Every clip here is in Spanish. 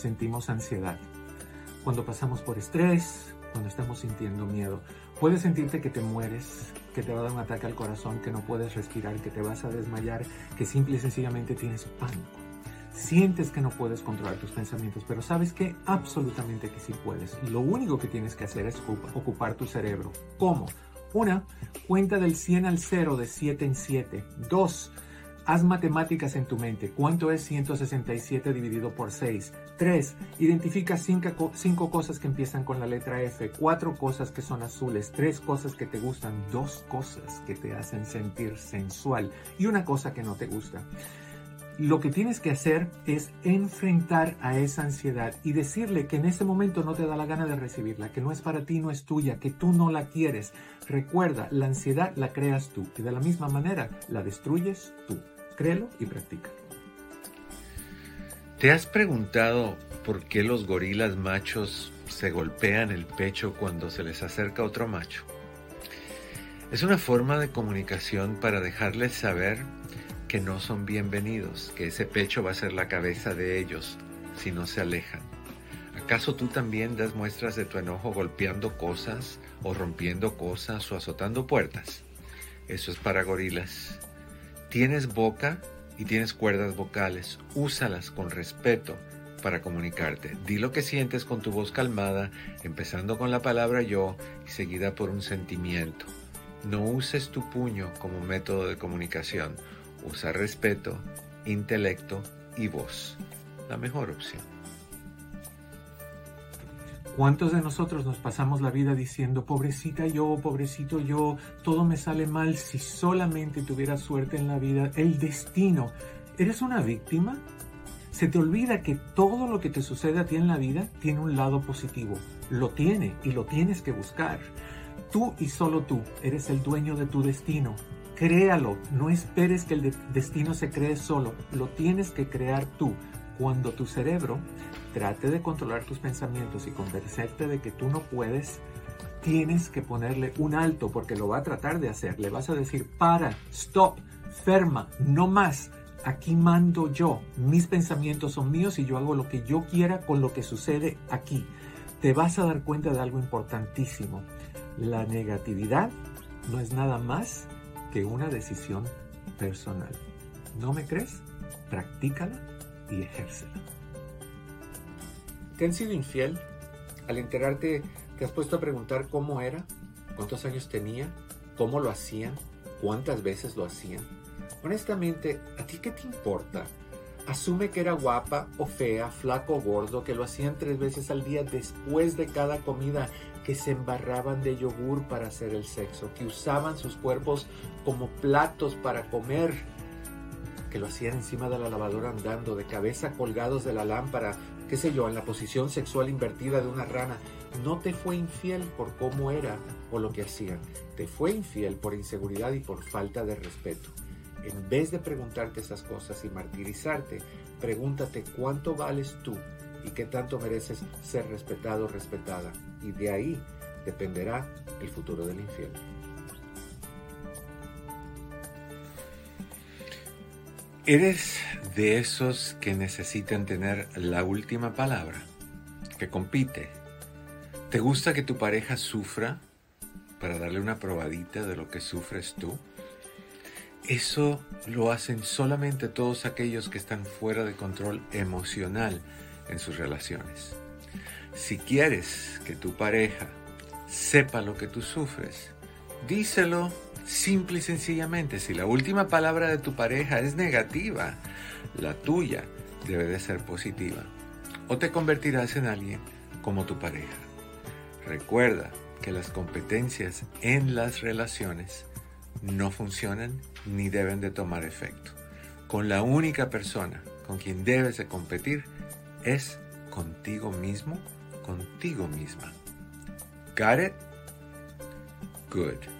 sentimos ansiedad. Cuando pasamos por estrés, cuando estamos sintiendo miedo. Puedes sentirte que te mueres, que te va a dar un ataque al corazón, que no puedes respirar, que te vas a desmayar, que simple y sencillamente tienes pánico. Sientes que no puedes controlar tus pensamientos, pero sabes que absolutamente que sí puedes. Lo único que tienes que hacer es ocupar tu cerebro. ¿Cómo? Una, cuenta del 100 al 0 de 7 en 7. Dos, Haz matemáticas en tu mente. ¿Cuánto es 167 dividido por 6? 3. Identifica 5 cosas que empiezan con la letra F. 4 cosas que son azules. 3 cosas que te gustan. 2 cosas que te hacen sentir sensual. Y una cosa que no te gusta lo que tienes que hacer es enfrentar a esa ansiedad y decirle que en ese momento no te da la gana de recibirla, que no es para ti, no es tuya, que tú no la quieres. Recuerda, la ansiedad la creas tú y de la misma manera la destruyes tú. Créelo y practica. ¿Te has preguntado por qué los gorilas machos se golpean el pecho cuando se les acerca otro macho? Es una forma de comunicación para dejarles saber que no son bienvenidos, que ese pecho va a ser la cabeza de ellos si no se alejan. ¿Acaso tú también das muestras de tu enojo golpeando cosas o rompiendo cosas o azotando puertas? Eso es para gorilas. Tienes boca y tienes cuerdas vocales. Úsalas con respeto para comunicarte. Di lo que sientes con tu voz calmada, empezando con la palabra yo y seguida por un sentimiento. No uses tu puño como método de comunicación. Usa respeto, intelecto y voz. La mejor opción. ¿Cuántos de nosotros nos pasamos la vida diciendo, pobrecita yo, pobrecito yo, todo me sale mal si solamente tuviera suerte en la vida, el destino? ¿Eres una víctima? Se te olvida que todo lo que te sucede a ti en la vida tiene un lado positivo. Lo tiene y lo tienes que buscar. Tú y solo tú eres el dueño de tu destino. Créalo, no esperes que el destino se cree solo, lo tienes que crear tú. Cuando tu cerebro trate de controlar tus pensamientos y convencerte de que tú no puedes, tienes que ponerle un alto porque lo va a tratar de hacer. Le vas a decir, para, stop, ferma, no más. Aquí mando yo. Mis pensamientos son míos y yo hago lo que yo quiera con lo que sucede aquí. Te vas a dar cuenta de algo importantísimo. La negatividad no es nada más que una decisión personal. ¿No me crees? Practícala y ejércela. ¿Te han sido infiel? Al enterarte, ¿te has puesto a preguntar cómo era? ¿Cuántos años tenía? ¿Cómo lo hacían? ¿Cuántas veces lo hacían? Honestamente, ¿a ti qué te importa? Asume que era guapa o fea, flaco o gordo, que lo hacían tres veces al día después de cada comida que se embarraban de yogur para hacer el sexo, que usaban sus cuerpos como platos para comer, que lo hacían encima de la lavadora andando, de cabeza colgados de la lámpara, qué sé yo, en la posición sexual invertida de una rana. No te fue infiel por cómo era o lo que hacían, te fue infiel por inseguridad y por falta de respeto. En vez de preguntarte esas cosas y martirizarte, pregúntate cuánto vales tú y qué tanto mereces ser respetado o respetada. Y de ahí dependerá el futuro del infiel. ¿Eres de esos que necesitan tener la última palabra? Que compite. ¿Te gusta que tu pareja sufra para darle una probadita de lo que sufres tú? Eso lo hacen solamente todos aquellos que están fuera de control emocional en sus relaciones. Si quieres que tu pareja sepa lo que tú sufres, díselo simple y sencillamente. Si la última palabra de tu pareja es negativa, la tuya debe de ser positiva. O te convertirás en alguien como tu pareja. Recuerda que las competencias en las relaciones no funcionan ni deben de tomar efecto. Con la única persona con quien debes de competir es contigo mismo, contigo misma. Got it? Good.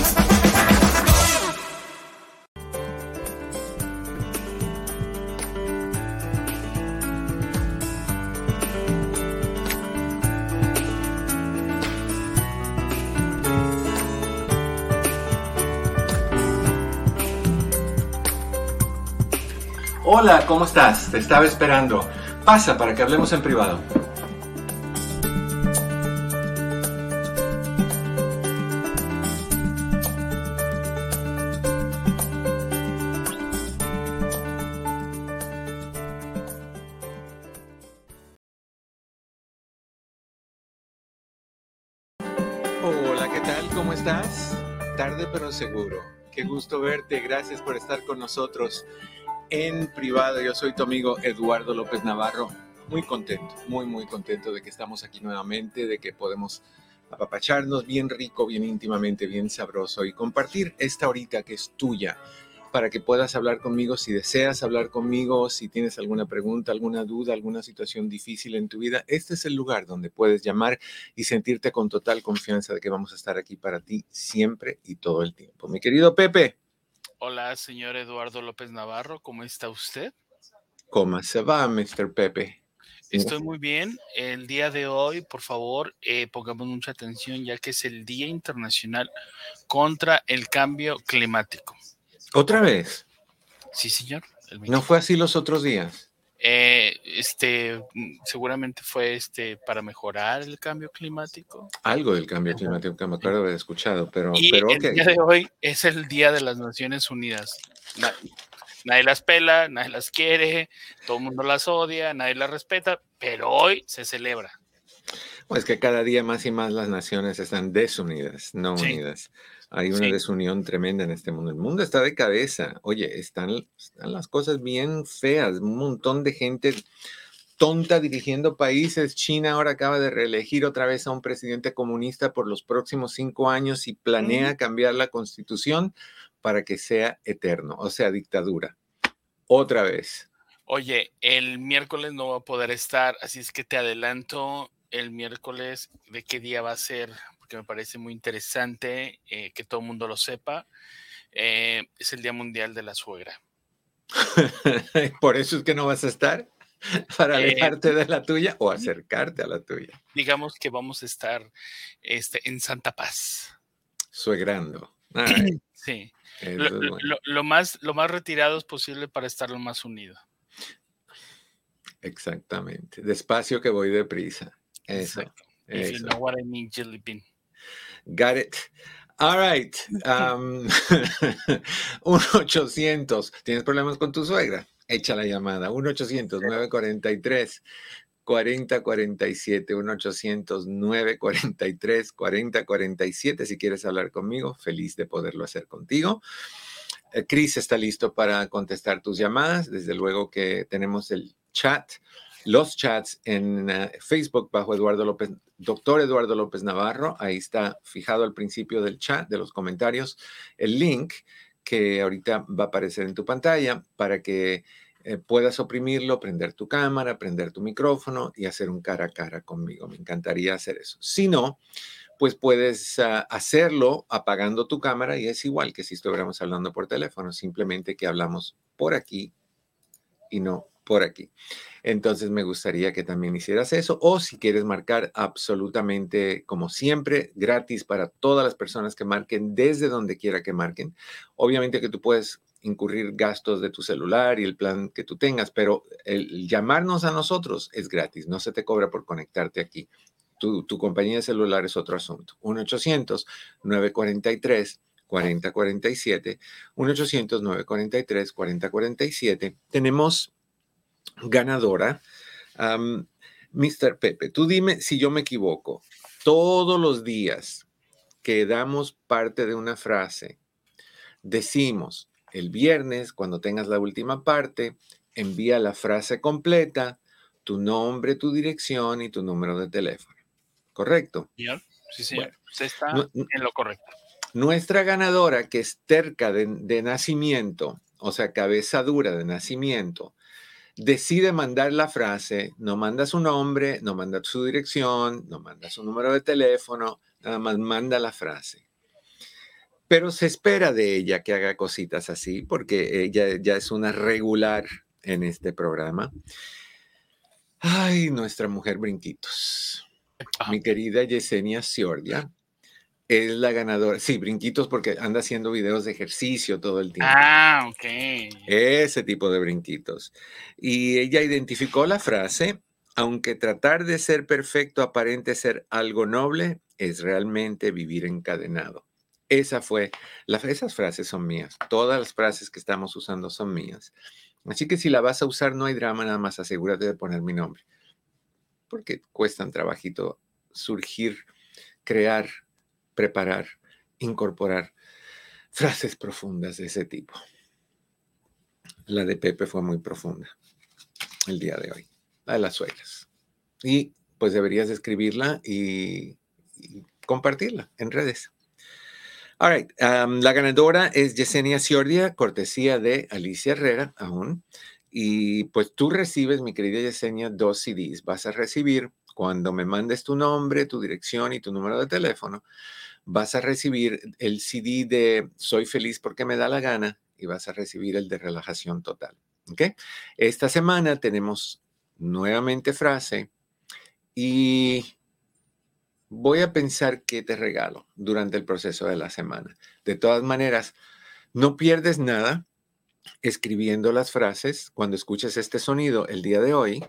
Hola, ¿cómo estás? Te estaba esperando. Pasa para que hablemos en privado. Hola, ¿qué tal? ¿Cómo estás? Tarde pero seguro. Qué gusto verte. Gracias por estar con nosotros en privado. Yo soy tu amigo Eduardo López Navarro. Muy contento, muy, muy contento de que estamos aquí nuevamente, de que podemos apapacharnos bien rico, bien íntimamente, bien sabroso y compartir esta horita que es tuya para que puedas hablar conmigo si deseas hablar conmigo, si tienes alguna pregunta, alguna duda, alguna situación difícil en tu vida. Este es el lugar donde puedes llamar y sentirte con total confianza de que vamos a estar aquí para ti siempre y todo el tiempo. Mi querido Pepe. Hola, señor Eduardo López Navarro, ¿cómo está usted? ¿Cómo se va, Mr. Pepe? Estoy muy bien. El día de hoy, por favor, eh, pongamos mucha atención ya que es el Día Internacional contra el Cambio Climático. ¿Otra vez? Sí, señor. ¿No fue así los otros días? Eh, este, mm, seguramente fue este para mejorar el cambio climático. Algo del cambio climático que me acuerdo haber escuchado, pero, y pero el día de hoy es el día de las Naciones Unidas. Nadie, nadie las pela, nadie las quiere, todo el mundo las odia, nadie las respeta, pero hoy se celebra. Pues que cada día más y más las naciones están desunidas, no Sí. unidas. Hay una Sí. desunión tremenda en este mundo. El mundo está de cabeza. Oye, están, están las cosas bien feas. Un montón de gente tonta dirigiendo países. China ahora acaba de reelegir otra vez a un presidente comunista por los próximos cinco años y planea cambiar la constitución para que sea eterno, o sea, dictadura. Otra vez. Oye, el miércoles no va a poder estar, así es que te adelanto el miércoles de qué día va a ser, porque me parece muy interesante eh, que todo el mundo lo sepa. Eh, es el Día Mundial de la Suegra. por eso es que no vas a estar. Para Eh, alejarte de la tuya o acercarte a la tuya. Digamos que vamos a estar este, en Santa Paz. Suegrando. Ay, Sí. bueno. lo más, lo más retirados posible para estar lo más unido. Exactamente. Despacio que voy deprisa. Eso. Exacto. If you eso. know what I mean, Jelly Bean. Got it. All right. Um, 1-800. ¿Tienes problemas con tu suegra? Echa la llamada. 1-800-943. 4047 1-800 943 4047 si quieres hablar conmigo, feliz de poderlo hacer contigo. Eh, Chris está listo para contestar tus llamadas. Desde luego que tenemos el chat, los chats en eh, Facebook bajo Eduardo López, doctor Eduardo López Navarro. Ahí está fijado al principio del chat, de los comentarios, el link que ahorita va a aparecer en tu pantalla para que eh, puedas oprimirlo, prender tu cámara, prender tu micrófono y hacer un cara a cara conmigo. Me encantaría hacer eso. Si no, pues puedes ah, hacerlo apagando tu cámara y es igual que si estuviéramos hablando por teléfono, simplemente que hablamos por aquí y no por aquí. Entonces me gustaría que también hicieras eso o si quieres marcar absolutamente como siempre gratis para todas las personas que marquen desde donde quiera que marquen. Obviamente que tú puedes incurrir gastos de tu celular y el plan que tú tengas, pero el llamarnos a nosotros es gratis, no se te cobra por conectarte aquí. Tu, tu compañía de celular es otro asunto. 1-800-943-4047. 1-800-943-4047. Tenemos ganadora. Um, Mr. Pepe, tú dime si yo me equivoco. Todos los días que damos parte de una frase, decimos el viernes, cuando tengas la última parte, envía la frase completa, tu nombre, tu dirección y tu número de teléfono. ¿Correcto? Señor, sí, señor. Bueno, Usted está no- en lo correcto. Nuestra ganadora, que es terca de, de nacimiento, o sea, cabeza dura de nacimiento, decide mandar la frase, no manda su nombre, no manda su dirección, no manda su número de teléfono, nada más manda la frase. Pero se espera de ella que haga cositas así, porque ella ya es una regular en este programa. Ay, nuestra mujer brinquitos. Ajá. Mi querida Yesenia Ciordia es la ganadora. Sí, brinquitos porque anda haciendo videos de ejercicio todo el tiempo. Ah, ok. Ese tipo de brinquitos. Y ella identificó la frase, aunque tratar de ser perfecto aparente ser algo noble, es realmente vivir encadenado. Esa fue, la, esas frases son mías. Todas las frases que estamos usando son mías. Así que si la vas a usar, no hay drama, nada más asegúrate de poner mi nombre. Porque cuesta un trabajito surgir, crear preparar, incorporar frases profundas de ese tipo. La de Pepe fue muy profunda el día de hoy, la de las suegras. Y pues deberías escribirla y, compartirla en redes. All right. la ganadora es Yesenia Ciordia, cortesía de Alicia Herrera, aún. Y pues tú recibes, mi querida Yesenia, dos CDs. Vas a recibir cuando me mandes tu nombre, tu dirección y tu número de teléfono, vas a recibir el CD de Soy feliz porque me da la gana y vas a recibir el de relajación total. ¿Ok? Esta semana tenemos nuevamente frase y voy a pensar qué te regalo durante el proceso de la semana. De todas maneras, no pierdes nada escribiendo las frases cuando escuches este sonido el día de hoy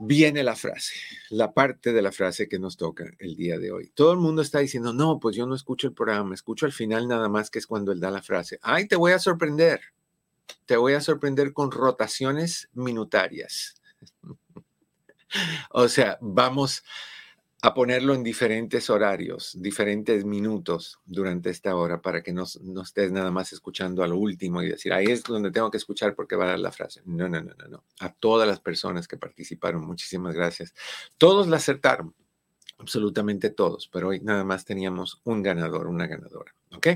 viene la frase, la parte de la frase que nos toca el día de hoy. Todo el mundo está diciendo, no, pues yo no escucho el programa, escucho al final nada más que es cuando él da la frase. Ay, te voy a sorprender, te voy a sorprender con rotaciones minutarias. o sea, vamos a ponerlo en diferentes horarios, diferentes minutos durante esta hora para que no, estés nada más escuchando a lo último y decir, ahí es donde tengo que escuchar porque va a dar la frase. No, no, no, no, no. A todas las personas que participaron, muchísimas gracias. Todos la acertaron, absolutamente todos, pero hoy nada más teníamos un ganador, una ganadora. ¿Ok?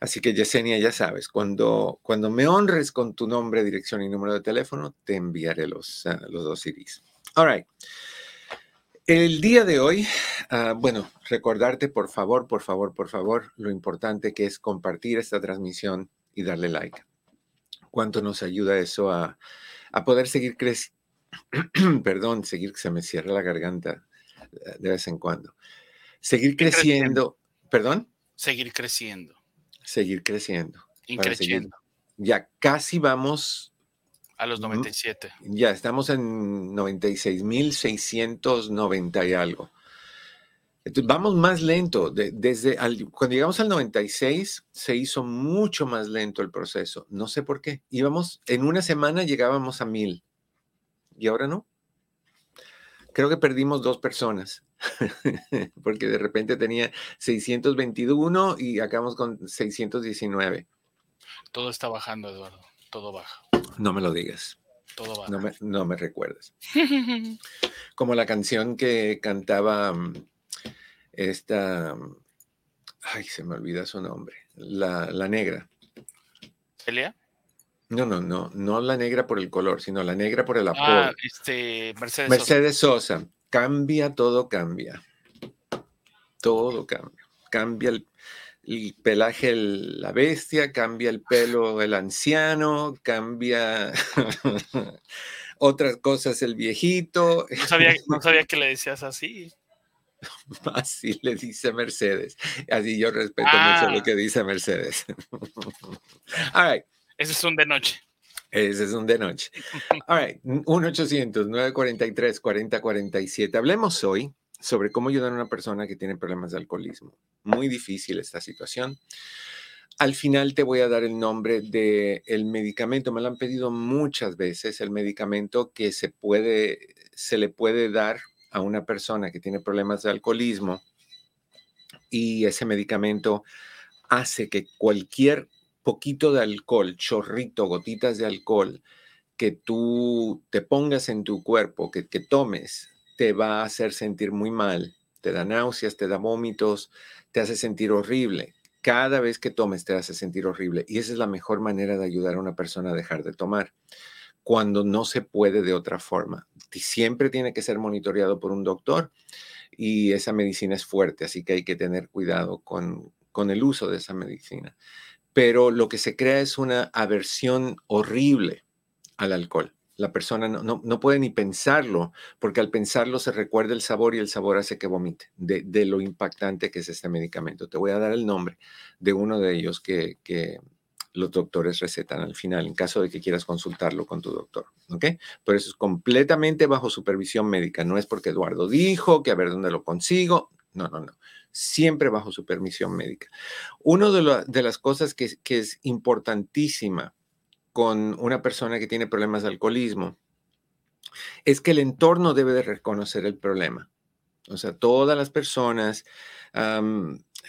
Así que Yesenia, ya sabes, cuando, cuando me honres con tu nombre, dirección y número de teléfono, te enviaré los, uh, los dos CDs. All right. El día de hoy, uh, bueno, recordarte por favor, por favor, por favor, lo importante que es compartir esta transmisión y darle like. Cuánto nos ayuda eso a, a poder seguir creciendo, perdón, seguir, se me cierra la garganta eh, de vez en cuando. Seguir creciendo, perdón. Seguir creciendo. Seguir creciendo. Ya casi vamos a los 97. Ya estamos en 96.690 y algo. Entonces, vamos más lento. desde cuando llegamos al 96, se hizo mucho más lento el proceso. No sé por qué. Íbamos, en una semana llegábamos a 1000. Y ahora no. Creo que perdimos dos personas. porque de repente tenía 621 y acabamos con 619. Todo está bajando, Eduardo. Todo baja. No me lo digas. Todo va. No me, no me recuerdas. Como la canción que cantaba mm, esta. Mm, ay, se me olvida su nombre. La, la negra. ¿Elia? No, no, no, no la negra por el color, sino la negra por el apodo. Ah, este, Mercedes, Mercedes Sosa. Cambia, todo cambia. Todo cambia. Cambia el, el pelaje la bestia, cambia el pelo el anciano, cambia otras cosas el viejito. No sabía, no sabía que le decías así. Así le dice Mercedes. Así yo respeto mucho lo ah. que dice Mercedes. All right. Ese es un de noche. Ese es un de noche. All right. 1-800-943-4047. Hablemos hoy sobre cómo ayudar a una persona que tiene problemas de alcoholismo. Muy difícil esta situación. Al final te voy a dar el nombre del el medicamento. Me lo han pedido muchas veces, el medicamento que se, puede, se le puede dar a una persona que tiene problemas de alcoholismo y ese medicamento hace que cualquier poquito de alcohol, chorrito, gotitas de alcohol que tú te pongas en tu cuerpo, que, que tomes, te va a hacer sentir muy mal, te da náuseas, te da vómitos, te hace sentir horrible. Cada vez que tomes te hace sentir horrible y esa es la mejor manera de ayudar a una persona a dejar de tomar cuando no se puede de otra forma. Siempre tiene que ser monitoreado por un doctor y esa medicina es fuerte, así que hay que tener cuidado con, con el uso de esa medicina. Pero lo que se crea es una aversión horrible al alcohol La persona no, no, puede ni pensarlo, porque al pensarlo se recuerda el sabor y el sabor hace que vomite de, de, lo impactante que es este medicamento. Te voy a dar el nombre de uno de ellos que, que los doctores recetan al final, en caso de que quieras consultarlo con tu doctor. ¿Ok? Pero eso es completamente bajo supervisión médica. No es porque Eduardo dijo que a ver dónde lo consigo. No, no, no. Siempre bajo supervisión médica. Una de, de, las cosas que, que es importantísima con una persona que tiene problemas de alcoholismo es que el entorno debe de reconocer el problema. O sea, todas las personas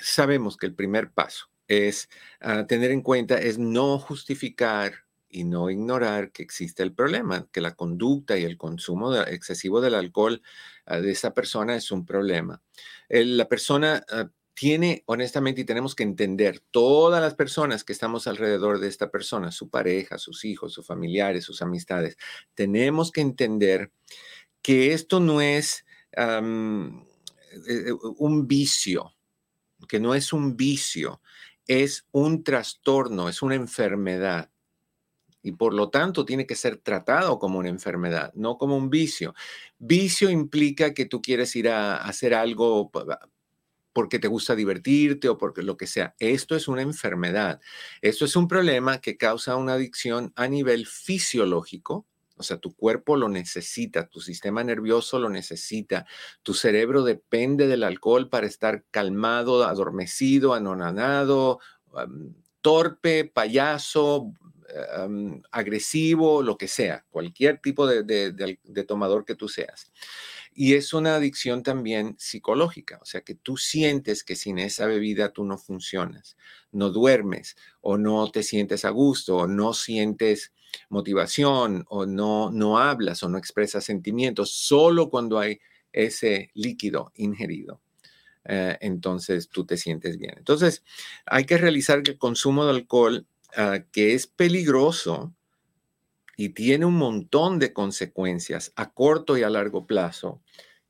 sabemos que el primer paso es ah, tener en cuenta, es no justificar y no ignorar que existe el problema, que la conducta y el consumo excesivo del alcohol ah, de esa persona es un problema. la persona ah, tiene, honestamente, y tenemos que entender, todas las personas que estamos alrededor de esta persona, su pareja, sus hijos, sus familiares, sus amistades, tenemos que entender que esto no es eh, un vicio, que no es un vicio, es un trastorno, es una enfermedad. Y por lo tanto tiene que ser tratado como una enfermedad, no como un vicio. Vicio implica que tú quieres ir a hacer algo porque te gusta divertirte o porque lo que sea. Esto es una enfermedad. Esto es un problema que causa una adicción a nivel fisiológico, o sea, tu cuerpo lo necesita, tu sistema nervioso lo necesita, tu cerebro depende del alcohol para estar calmado, adormecido, anonanado, torpe, payaso, agresivo, lo que sea, cualquier tipo de tomador que tú seas. Y es una adicción también psicológica, o sea que tú sientes que sin esa bebida tú no funcionas, no duermes o no te sientes a gusto o no sientes motivación o no, no hablas o no expresas sentimientos, solo cuando hay ese líquido ingerido. Eh, entonces tú te sientes bien. Entonces hay que realizar que el consumo de alcohol, ah, que es peligroso, y tiene un montón de consecuencias a corto y a largo plazo,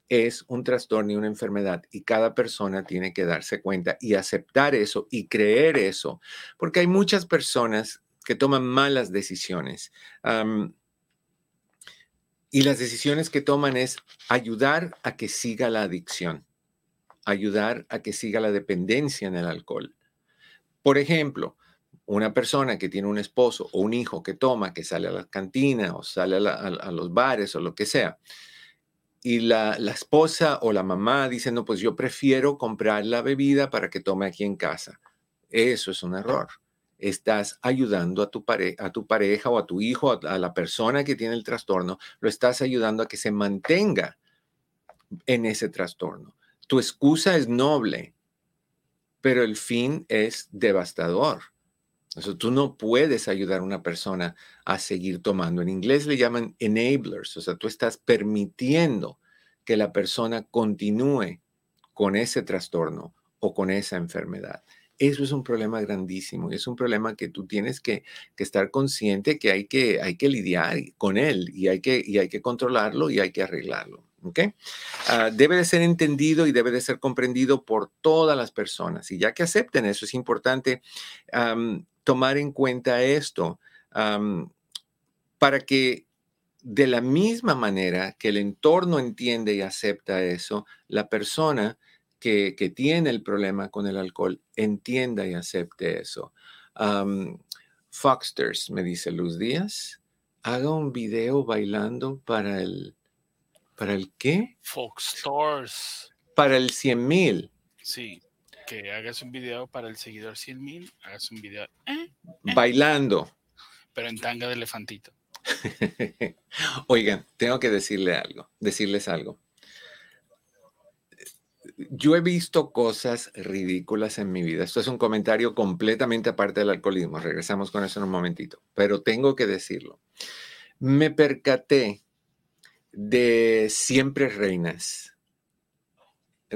es un trastorno y una enfermedad y cada persona tiene que darse cuenta y aceptar eso y creer eso, porque hay muchas personas que toman malas decisiones. y las decisiones que toman es ayudar a que siga la adicción, ayudar a que siga la dependencia en el alcohol. Por ejemplo, una persona que tiene un esposo o un hijo que toma, que sale a la cantina o sale a, los bares o lo que sea, y la, esposa o la mamá dice, no, pues yo prefiero comprar la bebida para que tome aquí en casa. Eso es un error. Estás ayudando a tu, a tu pareja o a tu hijo, a la persona que tiene el trastorno, lo estás ayudando a que se mantenga en ese trastorno. Tu excusa es noble, pero el fin es devastador tú no puedes ayudar a una persona a seguir tomando. En inglés le llaman enablers, o sea, tú estás permitiendo que la persona continúe con ese trastorno o con esa enfermedad. Eso es un problema grandísimo y es un problema que tú tienes que, estar consciente que hay, que hay que lidiar con él y hay que, y hay que controlarlo y hay que arreglarlo. ¿okay? Ah, debe de ser entendido y debe de ser comprendido por todas las personas. Y ya que acepten eso, es importante tomar en cuenta esto para que de la misma manera que el entorno entiende y acepta eso, la persona que, tiene el problema con el alcohol entienda y acepte eso. Foxters, me dice Luz Díaz, haga un video bailando para el... ¿Para el qué? Foxstars. Para el 100 mil. Sí que hagas un video para el seguidor 100 mil, hagas un video ¿eh? bailando. Pero en tanga de elefantito. Oigan, tengo que decirle algo, decirles algo. Yo he visto cosas ridículas en mi vida. Esto es un comentario completamente aparte del alcoholismo. Regresamos con eso en un momentito. Pero tengo que decirlo. Me percaté de Siempre Reinas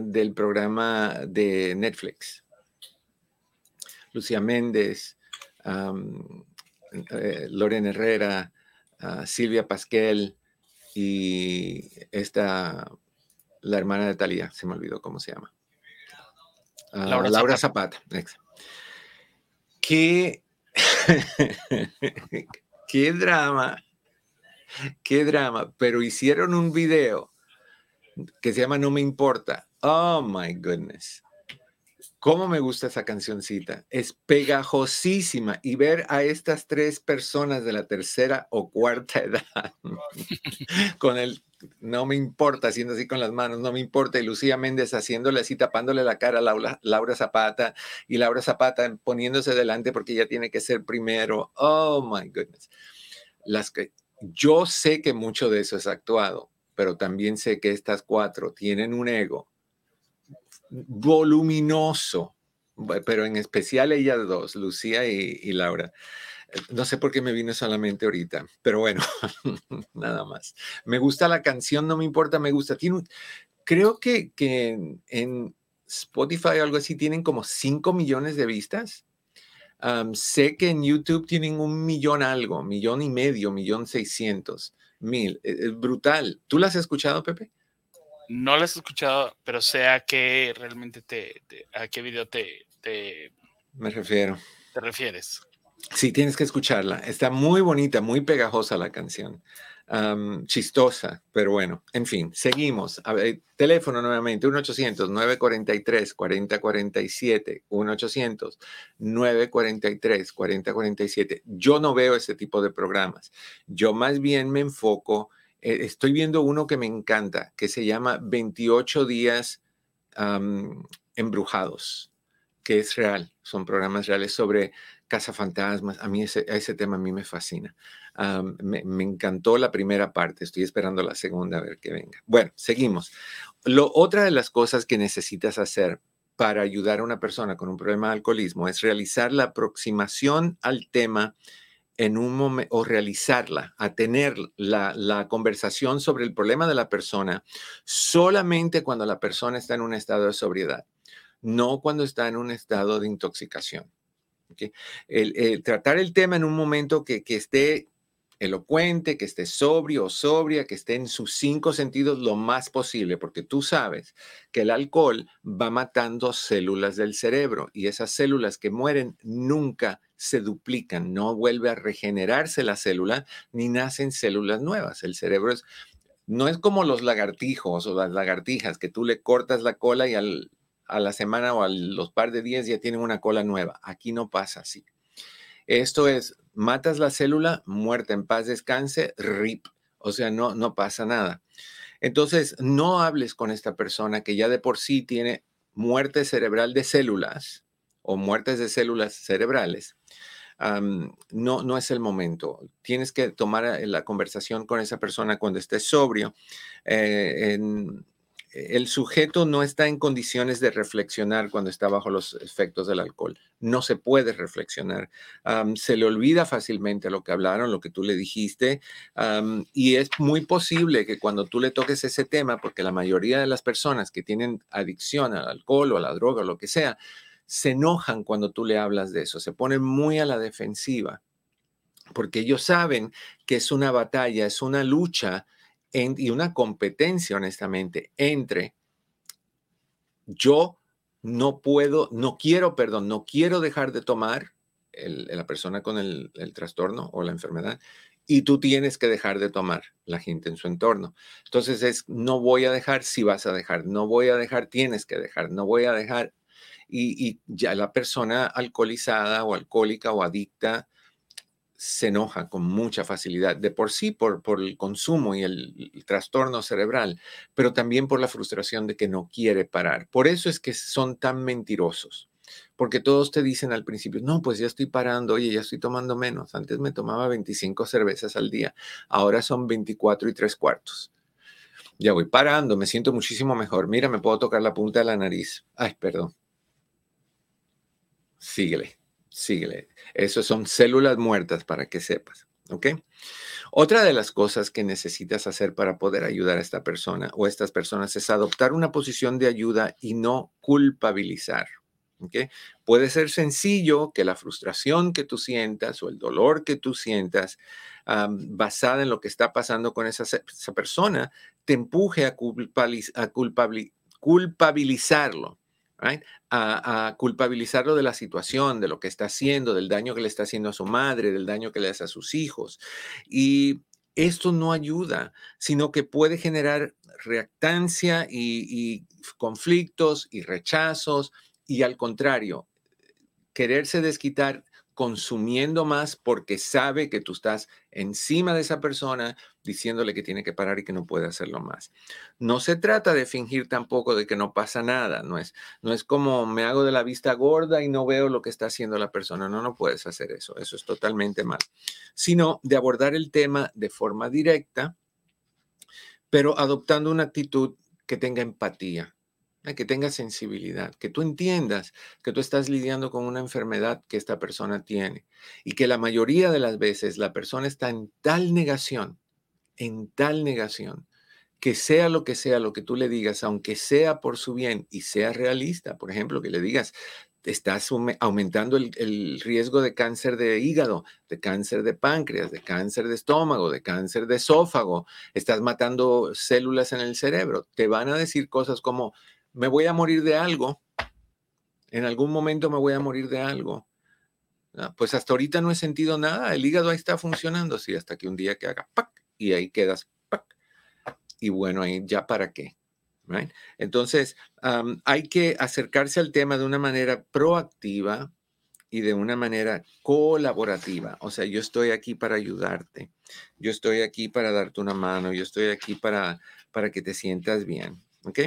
del programa de Netflix. Lucía Méndez, eh, Lorena Herrera, ah, Silvia Pasquel y esta, la hermana de Talía, se me olvidó cómo se llama. Ah, Laura, Zapata. ¿Qué, qué drama qué drama, pero hicieron un video que se llama No me importa. Oh my goodness. ¿Cómo me gusta esa cancioncita? Es pegajosísima y ver a estas tres personas de la tercera o cuarta edad con el no me importa haciendo así con las manos, no me importa y Lucía Méndez haciéndole así tapándole la cara a Laura, Laura Zapata y Laura Zapata poniéndose delante porque ella tiene que ser primero. Oh my goodness. Las que yo sé que mucho de eso es actuado, pero también sé que estas cuatro tienen un ego voluminoso, pero en especial ellas dos, Lucía y, Laura. No sé por qué me vino solamente ahorita, pero bueno, nada más. Me gusta la canción, no me importa, me gusta. Creo que, que en Spotify o algo así tienen como 5 millones de vistas. sé que en YouTube tienen un millón algo, millón y medio, millón seiscientos mil. Es, brutal. ¿Tú la has escuchado, Pepe? No las he escuchado, pero sé a qué realmente te, a qué video te, me refiero. Te refieres. Sí, tienes que escucharla. Está muy bonita, muy pegajosa la canción. chistosa, pero bueno, en fin, seguimos. A ver, teléfono nuevamente, 1-800-943-4047, 1-800-943-4047. Yo no veo ese tipo de programas. Yo más bien me enfoco eh, estoy viendo uno que me encanta, que se llama 28 días embrujados, que es real, son programas reales sobre cazafantasmas. A mí ese, tema a mí me fascina. me, me, encantó la primera parte, estoy esperando la segunda a ver que venga. Bueno, seguimos. Lo, otra de las cosas que necesitas hacer para ayudar a una persona con un problema de alcoholismo es realizar la aproximación al tema en un momento o realizarla, a tener la, la, conversación sobre el problema de la persona solamente cuando la persona está en un estado de sobriedad, no cuando está en un estado de intoxicación. El, tratar el tema en un momento que, que esté elocuente, que esté sobrio o sobria, que esté en sus cinco sentidos lo más posible, porque tú sabes que el alcohol va matando células del cerebro y esas células que mueren nunca se duplican, no vuelve a regenerarse la célula ni nacen células nuevas. El cerebro es, no es como los lagartijos o las lagartijas, que tú le cortas la cola y a la semana o a los par de días ya tienen una cola nueva. Aquí no pasa así. Esto es, matas la célula, muerta en paz, descanse, rip. O sea, no, no pasa nada. Entonces, no hables con esta persona que ya de por sí tiene muerte cerebral de células o muertes de células cerebrales. no, no es el momento. Tienes que tomar eh, la conversación con esa persona cuando estés sobrio. Eh, en, el sujeto no está en condiciones de reflexionar cuando está bajo los efectos del alcohol. No se puede reflexionar. se le olvida fácilmente lo que hablaron, lo que tú le dijiste. y es muy posible que cuando tú le toques ese tema, porque la mayoría de las personas que tienen adicción al alcohol o a la droga o lo que sea, se enojan cuando tú le hablas de eso, se ponen muy a la defensiva, porque ellos saben que es una batalla, es una lucha y una competencia, honestamente, entre yo no puedo, no quiero, perdón, no quiero dejar de tomar la persona con el, trastorno o la enfermedad y tú tienes que dejar de tomar la gente en su entorno. Entonces es, no voy a dejar si vas a dejar, no voy a dejar, tienes que dejar, no voy a dejar. Y ya la persona alcoholizada o alcohólica o adicta se enoja con mucha facilidad, de por sí por, por el consumo y el, trastorno cerebral, pero también por la frustración de que no quiere parar. Por eso es que son tan mentirosos, porque todos te dicen al principio, no, pues ya estoy parando, oye, ya estoy tomando menos. Antes me tomaba 25 cervezas al día, ahora son 24 y 3 cuartos. Ya voy parando, me siento muchísimo mejor. Mira, me puedo tocar la punta de la nariz. Ay, perdón. Síguele. Síguele. Eso son células muertas para que sepas. ¿Ok? Otra de las cosas que necesitas hacer para poder ayudar a esta persona o estas personas es adoptar una posición de ayuda y no culpabilizar. ¿ok? Puede ser sencillo que la frustración que tú sientas o el dolor que tú sientas basada en lo que está pasando con esa, persona te empuje a culpabilizarlo a, culpabilizarlo de la situación, de lo que está haciendo, del daño que le está haciendo a su madre, del daño que le hace a sus hijos. Y esto no ayuda, sino que puede generar reactancia y, conflictos y rechazos y al contrario, quererse desquitar consumiendo más porque sabe que tú estás encima de esa persona diciéndole que tiene que parar y que no puede hacerlo más. No se trata de fingir tampoco de que no pasa nada, no es, no es como me hago de la vista gorda y no veo lo que está haciendo la persona, no, no puedes hacer eso, eso es totalmente mal, sino de abordar el tema de forma directa, pero adoptando una actitud que tenga empatía, que tenga sensibilidad, que tú entiendas que tú estás lidiando con una enfermedad que esta persona tiene y que la mayoría de las veces la persona está en tal negación, en tal negación, que sea lo que sea lo que tú le digas, aunque sea por su bien y sea realista, por ejemplo, que le digas, estás aumentando el, el, riesgo de cáncer de hígado, de cáncer de páncreas, de cáncer de estómago, de cáncer de esófago, estás matando células en el cerebro. Te van a decir cosas como, me voy a morir de algo, en algún momento me voy a morir de algo. Pues hasta ahorita no he sentido nada, el hígado ahí está funcionando, sí, hasta que un día que haga ¡pac! y ahí quedas ¡pac! y bueno, ahí ya para qué. Entonces, hay que acercarse al tema de una manera proactiva y de una manera colaborativa. O sea, yo estoy aquí para ayudarte, yo estoy aquí para darte una mano, yo estoy aquí para, para que te sientas bien. ¿Ok?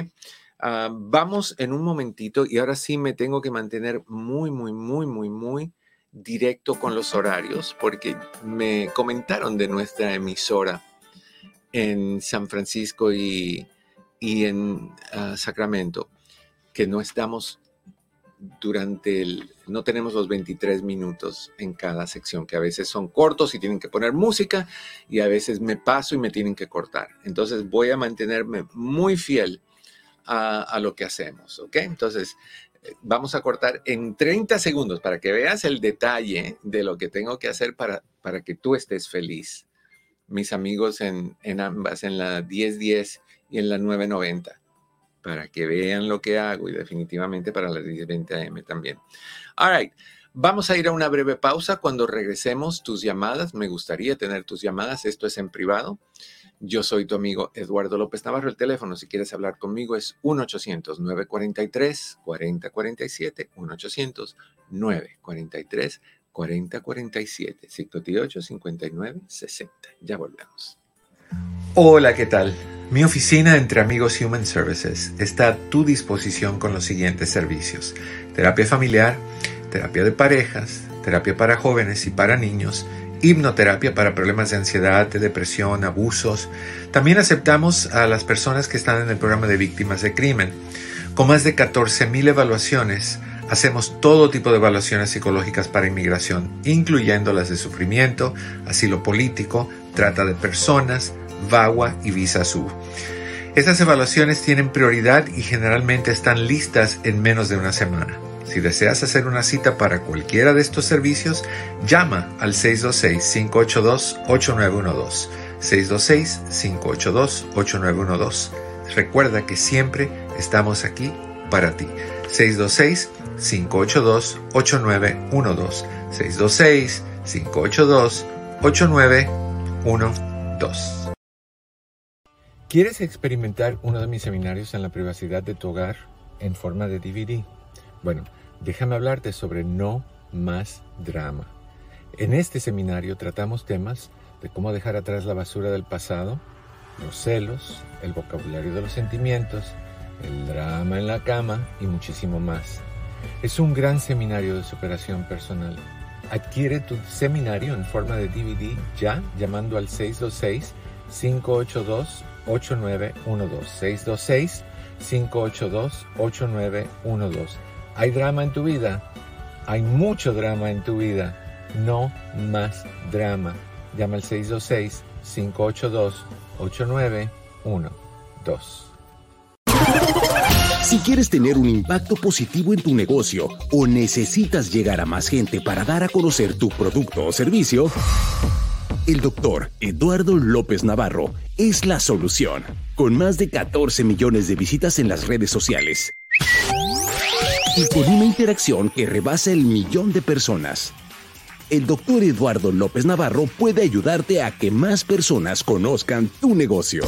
Ah, vamos en un momentito y ahora sí me tengo que mantener muy, muy, muy, muy, muy directo con los horarios porque me comentaron de nuestra emisora en San Francisco y, en ah, Sacramento que no estamos durante el, no tenemos los 23 minutos en cada sección, que a veces son cortos y tienen que poner música y a veces me paso y me tienen que cortar. Entonces voy a mantenerme muy fiel a, lo que hacemos, ¿ok? Entonces, eh, vamos a cortar en 30 segundos para que veas el detalle de lo que tengo que hacer para, para que tú estés feliz. Mis amigos en, en ambas, en la 1010 y en la 990, para que vean lo que hago y definitivamente para la 1020 AM también. All right. Vamos a ir a una breve pausa. Cuando regresemos, tus llamadas, me gustaría tener tus llamadas. Esto es en privado. Yo soy tu amigo Eduardo López Navarro. El teléfono, si quieres hablar conmigo, es 1-800-943-4047. 1-800-943-4047. 58-59-60. Ya volvemos. Hola, ¿qué tal? Mi oficina entre amigos Human Services está a tu disposición con los siguientes servicios. Terapia familiar, terapia de parejas, terapia para jóvenes y para niños hipnoterapia para problemas de ansiedad, de depresión, abusos. También aceptamos a las personas que están en el programa de víctimas de crimen. Con más de 14.000 evaluaciones, hacemos todo tipo de evaluaciones psicológicas para inmigración, incluyendo las de sufrimiento, asilo político, trata de personas, VAWA y Visa Sur. Estas evaluaciones tienen prioridad y generalmente están listas en menos de una semana. Si deseas hacer una cita para cualquiera de estos servicios, llama al 626-582-8912. 626-582-8912. Recuerda que siempre estamos aquí para ti. 626-582-8912. 626-582-8912. ¿Quieres experimentar uno de mis seminarios en la privacidad de tu hogar en forma de DVD? Bueno, déjame hablarte sobre no más drama. En este seminario tratamos temas de cómo dejar atrás la basura del pasado, los celos, el vocabulario de los sentimientos, el drama en la cama y muchísimo más. Es un gran seminario de superación personal. Adquiere tu seminario en forma de DVD ya llamando al 626-582-8912. 626-582-8912 hay drama en tu vida. Hay mucho drama en tu vida. No más drama. Llama al 626-582-8912. Si quieres tener un impacto positivo en tu negocio o necesitas llegar a más gente para dar a conocer tu producto o servicio, el doctor Eduardo López Navarro es la solución. Con más de 14 millones de visitas en las redes sociales y con una interacción que rebasa el millón de personas. el doctor Eduardo López Navarro puede ayudarte a que más personas conozcan tu negocio.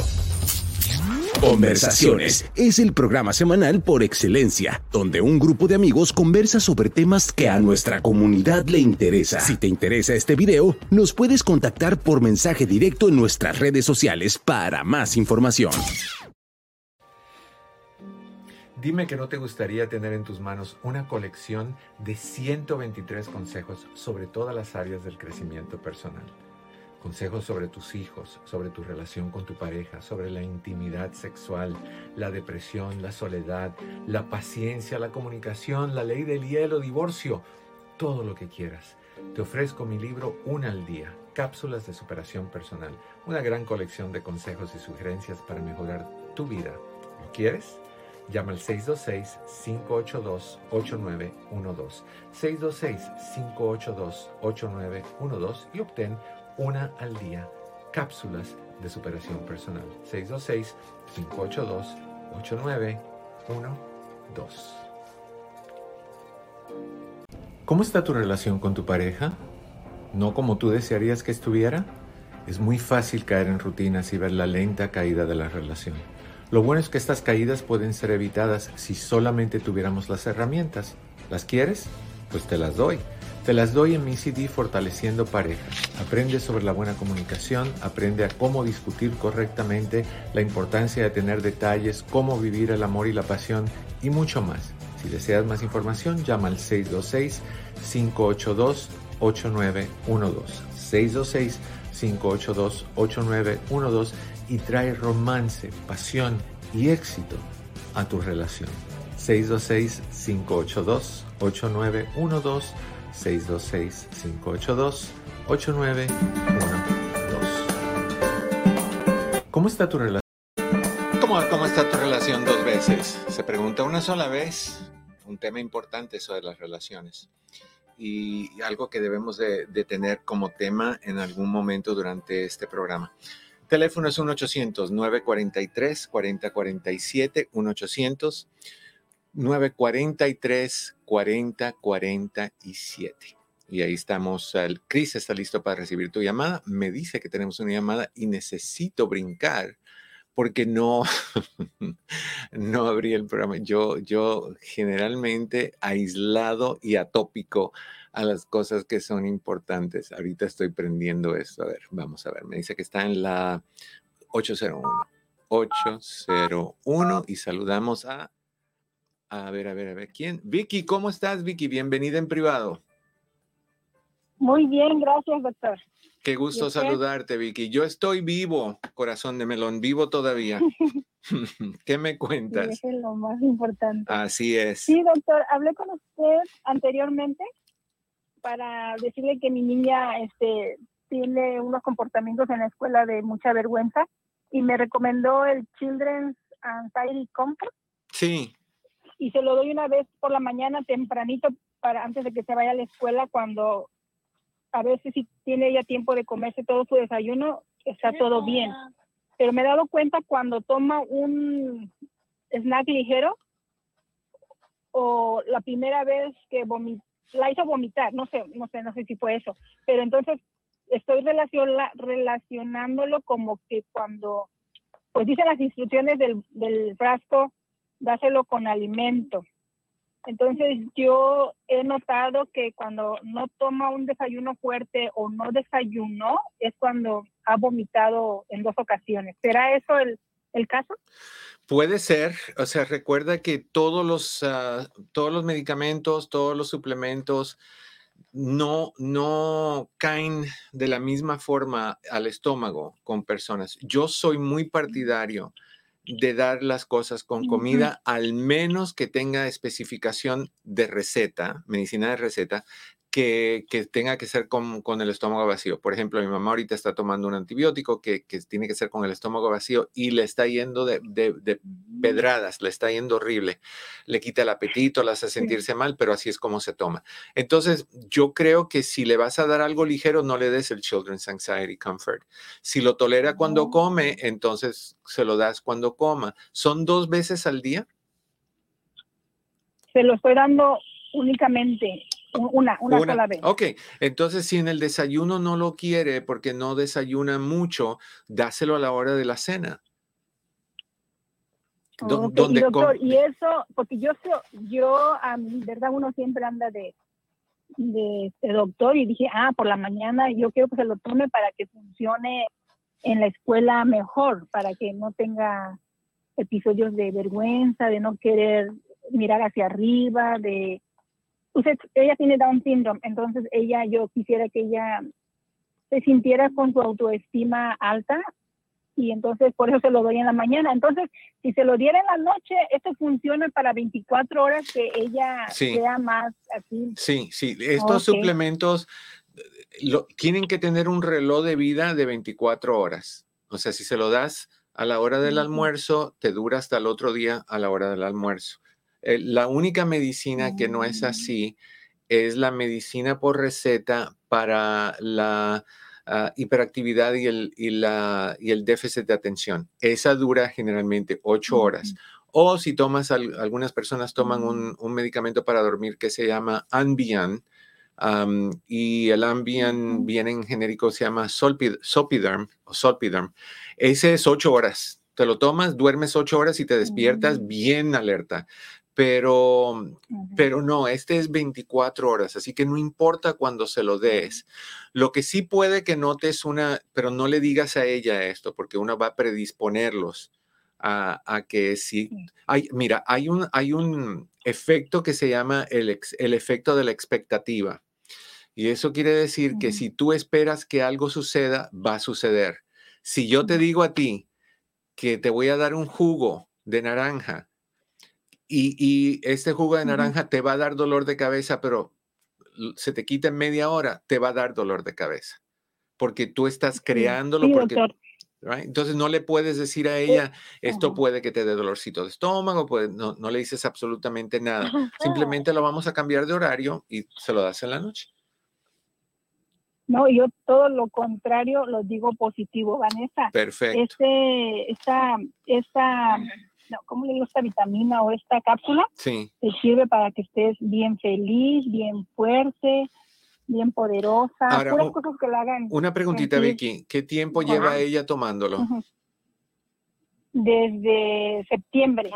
Conversaciones es el programa semanal por excelencia, donde un grupo de amigos conversa sobre temas que a nuestra comunidad le interesa. Si te interesa este video, nos puedes contactar por mensaje directo en nuestras redes sociales para más información. Dime que no te gustaría tener en tus manos una colección de 123 consejos sobre todas las áreas del crecimiento personal. Consejos sobre tus hijos, sobre tu relación con tu pareja, sobre la intimidad sexual, la depresión, la soledad, la paciencia, la comunicación, la ley del hielo, divorcio, todo lo que quieras. Te ofrezco mi libro Una al día, Cápsulas de Superación Personal, una gran colección de consejos y sugerencias para mejorar tu vida. ¿Lo quieres? Llama al 626-582-8912. 626-582-8912 y obtén una al día, cápsulas de superación personal. 626-582-8912. ¿Cómo está tu relación con tu pareja? ¿No como tú desearías que estuviera? Es muy fácil caer en rutinas y ver la lenta caída de la relación. Lo bueno es que estas caídas pueden ser evitadas si solamente tuviéramos las herramientas. ¿Las quieres? Pues te las doy. Te las doy en mi CD Fortaleciendo Parejas. Aprende sobre la buena comunicación, aprende a cómo discutir correctamente, la importancia de tener detalles, cómo vivir el amor y la pasión y mucho más. Si deseas más información, llama al 626-582-8912. 626-582-8912 y trae romance, pasión y éxito a tu relación. 626-582-8912 626-582-8912. ¿Cómo está tu relación? ¿Cómo, ¿Cómo está tu relación dos veces? Se pregunta una sola vez. Un tema importante de las relaciones. Y algo que debemos de, tener como tema en algún momento durante este programa. teléfono es 1-800-943-4047, 1-800. 943 40 47. Y ahí estamos. Cris está listo para recibir tu llamada. Me dice que tenemos una llamada y necesito brincar porque no, no abrí el programa. Yo, yo generalmente aislado y atópico a las cosas que son importantes. Ahorita estoy prendiendo esto. A ver, vamos a ver. Me dice que está en la 801. 801 y saludamos a a ver, a ver, a ver. ¿Quién? Vicky, ¿cómo estás, Vicky? Bienvenida en privado. Muy bien, gracias, doctor. Qué gusto saludarte, Vicky. Yo estoy vivo, corazón de melón, vivo todavía. ¿Qué me cuentas? es lo más importante. Así es. Sí, doctor, hablé con usted anteriormente para decirle que mi niña este, tiene unos comportamientos en la escuela de mucha vergüenza y me recomendó el Children's Anxiety Comfort. Sí y se lo doy una vez por la mañana tempranito para antes de que se vaya a la escuela cuando a veces si tiene ella tiempo de comerse todo su desayuno está todo bien pero me he dado cuenta cuando toma un snack ligero o la primera vez que la hizo vomitar no sé no sé no sé si fue eso pero entonces estoy relacionándolo como que cuando pues dicen las instrucciones del frasco dáselo con alimento. Entonces yo he notado que cuando no toma un desayuno fuerte o no desayunó es cuando ha vomitado en dos ocasiones. ¿Será eso el, el caso? Puede ser, o sea, recuerda que todos los, ah, todos los medicamentos, todos los suplementos no, no caen de la misma forma al estómago con personas. Yo soy muy partidario de dar las cosas con comida, al menos que tenga especificación de receta, medicina de receta, que, tenga que ser con, el estómago vacío. Por ejemplo, mi mamá ahorita está tomando un antibiótico que, tiene que ser con el estómago vacío y le está yendo de, mm. pedradas, le está yendo horrible. Le quita el apetito, la hace sentirse mal, pero así es como se toma. Entonces, yo creo que si le vas a dar algo ligero, no le des el Children's Anxiety Comfort. Si lo tolera cuando come, entonces se lo das cuando coma. ¿Son dos veces al día? Se lo estoy dando únicamente Una, una, sola vez. Ok, entonces si en el desayuno no lo quiere porque no desayuna mucho, dáselo a la hora de la cena. Do- Do- donde y, doctor, y eso, porque yo, yo, mí, verdad, uno siempre anda de, de, este doctor y dije, ah, por la mañana yo quiero que se lo tome para que funcione en la escuela mejor, para que no tenga episodios de vergüenza, de no querer mirar hacia arriba, de... Ella tiene Down syndrome, entonces ella, yo quisiera que ella se sintiera con su autoestima alta y entonces por eso se lo doy en la mañana. Entonces, si se lo diera en la noche, esto funciona para 24 horas que ella Sí. sea más así. Sí, sí, estos suplementos eh, lo- tienen que tener un reloj de vida de 24 horas. O sea, si se lo das a la hora del almuerzo, te dura hasta el otro día a la hora del almuerzo. Eh, la única medicina que no es Mm. así es la medicina por receta para la ah, hiperactividad y el, y, la, y el déficit de atención. Esa dura generalmente 8 horas. O si tomas, al- algunas personas toman un, un medicamento para dormir que se llama Ambien. am, y el Ambien viene en genérico, se llama Solpid- Solpiderm o Solpiderm. Ese es ocho horas. Te lo tomas, duermes ocho horas y te despiertas Mm. bien alerta. Pero, pero no, este es 24 horas, así que no importa cuando se lo des. Lo que sí puede que notes una, pero no le digas a ella esto, porque uno va a predisponerlos a, a que sí. Hay, mira, hay un, hay un efecto que se llama el, ex- el efecto de la expectativa. Y eso quiere decir que si tú esperas que algo suceda, va a suceder. Si yo te digo a ti que te voy a dar un jugo de naranja y, y este jugo de naranja te va a dar dolor de cabeza, pero se te quita en media hora, te va a dar dolor de cabeza. Porque tú estás Sí, creándolo, sí, porque right? Entonces no le puedes decir a ella, esto puede que te dé dolorcito de estómago, puede, no, no le dices absolutamente nada. Simplemente lo vamos a cambiar de horario y se lo das en la noche. No, yo todo lo contrario lo digo positivo, Vanessa. Perfecto. Este, esta, esta, ¿cómo le digo? Esta vitamina o esta cápsula Sí. te sirve para que estés bien feliz, bien fuerte, bien poderosa. Ahora, puras cosas que la hagan. Una preguntita, sentir- Vicky. ¿Qué tiempo lleva ella tomándolo? Ujú. Desde septiembre.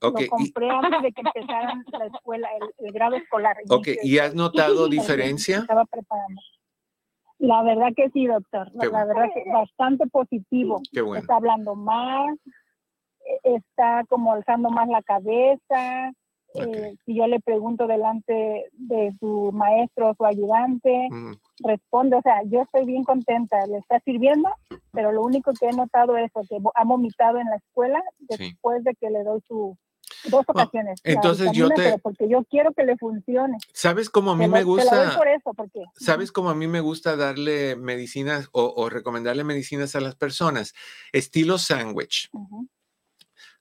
Ok, Lo y, compré antes de que empezaran la escuela, el, el grado escolar. ok, ¿y has notado diferencia? Estaba preparando. La verdad que sí, doctor. La, Qué la bueno. verdad que bastante positivo. Qué bueno. Está hablando más, está como alzando más la cabeza. Eh, si yo le pregunto delante de su maestro o su ayudante, Mm, responde, o sea, yo estoy bien contenta, le está sirviendo, pero lo único que he notado es que ha vomitado en la escuela Sí. después de que le doy su dos ocasiones. la entonces yo te- pero porque yo quiero que le funcione. ¿Sabes cómo a mí Te me lo- te la doy gusta? por eso, porque ¿Sabes cómo a mí me gusta darle medicinas o, o recomendarle medicinas a las personas? Estilo sándwich. Ujú.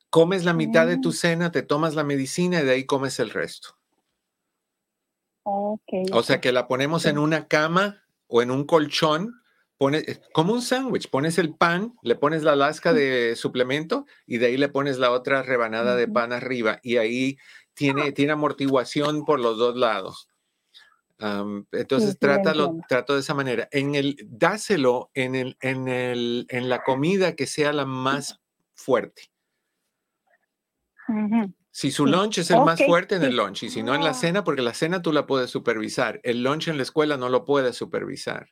Comes la mitad de tu Mm. cena, te tomas la medicina y de ahí comes el resto. Ok, O sea que la ponemos en Sí. una cama o en un colchón, pone, eh, como un sándwich, pones el pan, le pones la lasca de suplemento y de ahí le pones la otra rebanada de pan arriba y ahí tiene, tiene amortiguación por los dos lados. Entonces sí, lo trátalo, trato de esa manera. En el, dáselo en, el, en, el, en la comida que sea la más fuerte. Si su lunch es el más fuerte en el lunch y si no en la cena, porque la cena tú la puedes supervisar. El lunch en la escuela no lo puedes supervisar.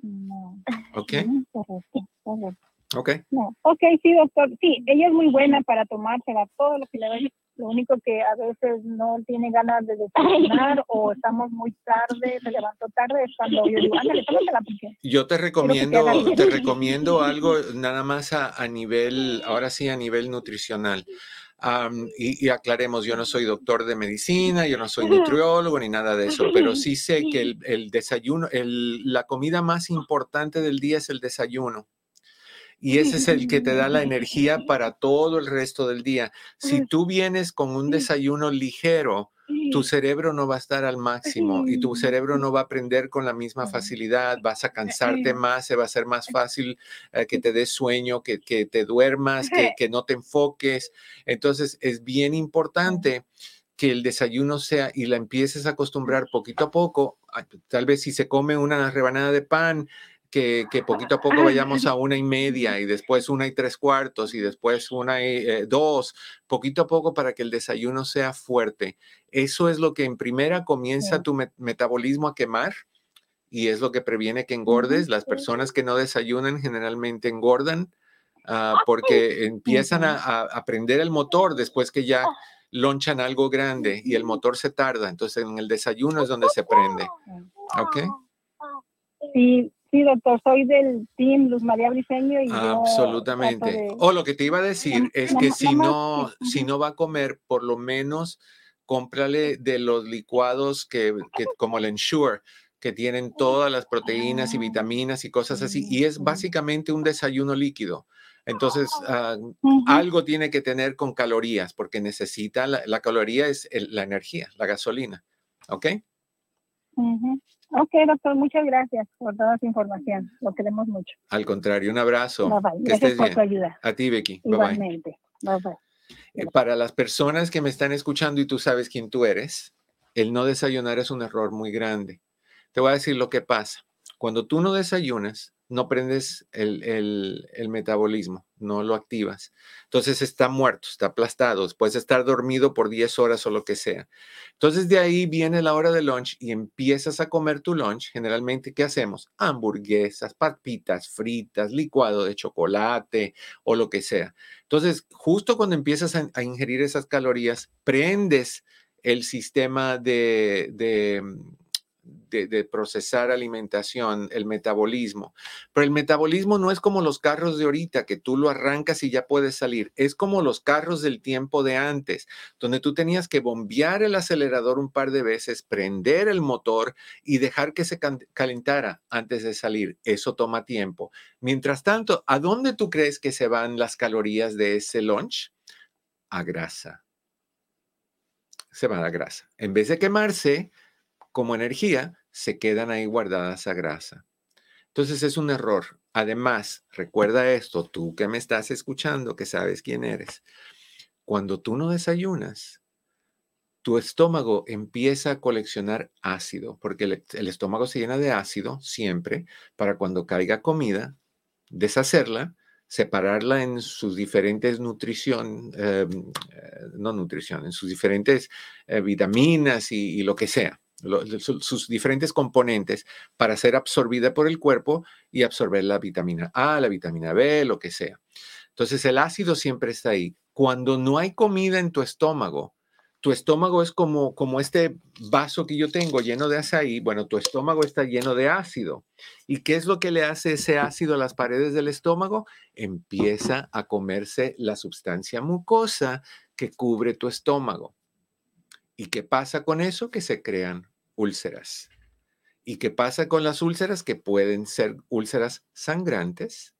No. ¿Ok? Ujú, correcto, correcto. ¿Ok? No. Ok, sí, doctor. Sí, ella es muy buena para tomársela todo lo que le doy. Lo único que a veces no tiene ganas de desayunar o estamos muy tarde, se levantó tarde, es cuando yo digo, ándale, tómatela porque Yo te recomiendo, te recomiendo algo nada más a, a nivel, ahora sí, a nivel nutricional. Am, y, y aclaremos, yo no soy doctor de medicina, yo no soy nutriólogo ni nada de eso, pero sí sé que el, el desayuno, el- la comida más importante del día es el desayuno. Y ese es el que te da la energía para todo el resto del día. Si tú vienes con un desayuno ligero, tu cerebro no va a estar al máximo y tu cerebro no va a aprender con la misma facilidad, vas a cansarte más, se va a hacer más fácil eh, que te des sueño, que, que te duermas, que, que no te enfoques. Entonces es bien importante que el desayuno sea y la empieces a acostumbrar poquito a poco, tal vez si se come una rebanada de pan, que, poquito a poco vayamos a una y media y después una y tres cuartos y después una y eh, dos, poquito a poco para que el desayuno sea fuerte. Eso es lo que en primera comienza tu metabolismo a quemar y es lo que previene que engordes. Las personas que no desayunan generalmente engordan ah, porque empiezan a, a, prender el motor después que ya lonchan algo grande y el motor se tarda. Entonces en el desayuno es donde se prende. ¿Ok? Sí, Sí, doctor, soy del team Luz María Briceño y Absolutamente. O lo que te iba a decir es que si no, si no va a comer, por lo menos cómprale de los licuados que, como el Ensure, que tienen todas las proteínas y vitaminas y cosas así, y es básicamente un desayuno líquido. Entonces, ah, algo tiene que tener con calorías, porque necesita, la, caloría es la energía, la gasolina. ¿Ok? Ok, doctor, muchas gracias por toda su información. Lo queremos mucho. Al contrario, un abrazo. Bye bye. Gracias por su ayuda. A ti, Becky. Igualmente. Bye bye. Eh, para las personas que me están escuchando y tú sabes quién tú eres, el no desayunar es un error muy grande. Te voy a decir lo que pasa. Cuando tú no desayunas, no prendes el, metabolismo, no lo activas. Entonces está muerto, está aplastado, puedes estar dormido por 10 horas o lo que sea. Entonces de ahí viene la hora de lunch y empiezas a comer tu lunch. Generalmente, ¿qué hacemos? Hamburguesas, papitas fritas, licuado de chocolate o lo que sea. Entonces, justo cuando empiezas a, ingerir esas calorías, prendes el sistema de de, procesar alimentación, el metabolismo. Pero el metabolismo no es como los carros de ahorita, que tú lo arrancas y ya puedes salir. Es como los carros del tiempo de antes, donde tú tenías que bombear el acelerador un par de veces, prender el motor y dejar que se calentara antes de salir. Eso toma tiempo. Mientras tanto, ¿a dónde tú crees que se van las calorías de ese lunch? A grasa. Se va a grasa. En vez de quemarse, como energía, se quedan ahí guardadas a grasa. Entonces es un error. Además, recuerda esto, tú que me estás escuchando, que sabes quién eres. Cuando tú no desayunas, tu estómago empieza a coleccionar ácido, porque el, estómago se llena de ácido siempre para cuando caiga comida, deshacerla, separarla en sus diferentes nutrición, em, eh, no nutrición, en sus diferentes eh, vitaminas y lo que sea sus diferentes componentes para ser absorbida por el cuerpo y absorber la vitamina A, la vitamina B, lo que sea. Entonces el ácido siempre está ahí. Cuando no hay comida en tu estómago, tu estómago es como, como este vaso que yo tengo lleno de azaí. Bueno, tu estómago está lleno de ácido. ¿Y qué es lo que le hace ese ácido a las paredes del estómago? Empieza a comerse la sustancia mucosa que cubre tu estómago. ¿Y qué pasa con eso? Que se crean úlceras. ¿Y qué pasa con las úlceras? Que pueden ser úlceras sangrantes.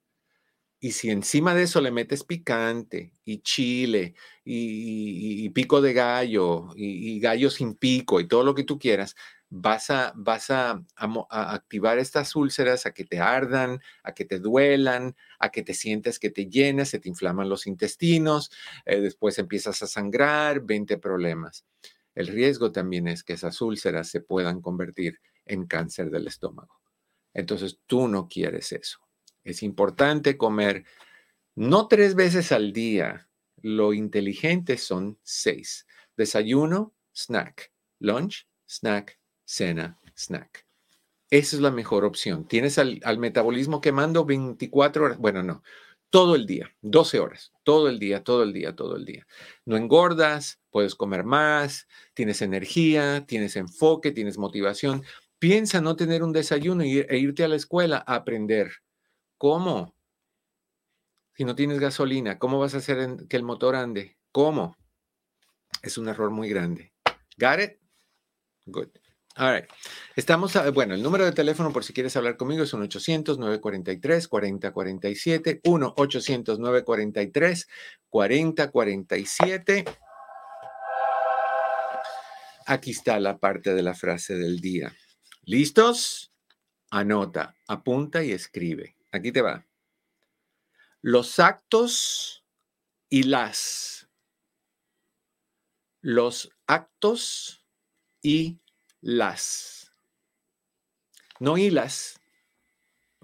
Y si encima de eso le metes picante y chile y, pico de gallo y, gallo sin pico y todo lo que tú quieras, vas a, vas a, activar estas úlceras a que te ardan, a que te duelan, a que te sientas que te llenas, se te inflaman los intestinos, eh, después empiezas a sangrar, 20 problemas. El riesgo también es que esas úlceras se puedan convertir en cáncer del estómago. Entonces tú no quieres eso. Es importante comer no tres veces al día. Lo inteligente son seis. Desayuno, snack. Lunch, snack. Cena, snack. Esa es la mejor opción. Tienes al, metabolismo quemando 24 horas. Bueno, no todo el día, 12 horas, todo el día, todo el día, todo el día. No engordas, puedes comer más, tienes energía, tienes enfoque, tienes motivación. Piensa no tener un desayuno e irte a la escuela a aprender. ¿Cómo? Si no tienes gasolina, ¿cómo vas a hacer que el motor ande? ¿Cómo? Es un error muy grande. ¿Got it? Good. All right. Estamos, bueno, el número de teléfono por si quieres hablar conmigo es 1-800-943-4047, 1-800-943-4047. Aquí está la parte de la frase del día. ¿Listos? Anota, apunta y escribe. Aquí te va. Los actos y las los actos y las. No hilas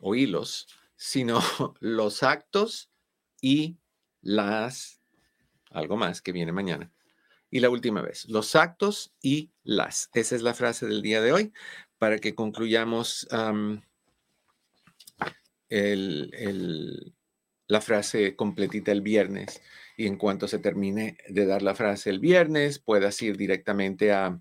o hilos, sino los actos y las, algo más que viene mañana. Y la última vez, los actos y las. Esa es la frase del día de hoy para que concluyamos la frase completita el viernes. Y en cuanto se termine de dar la frase el viernes, puedas ir directamente a,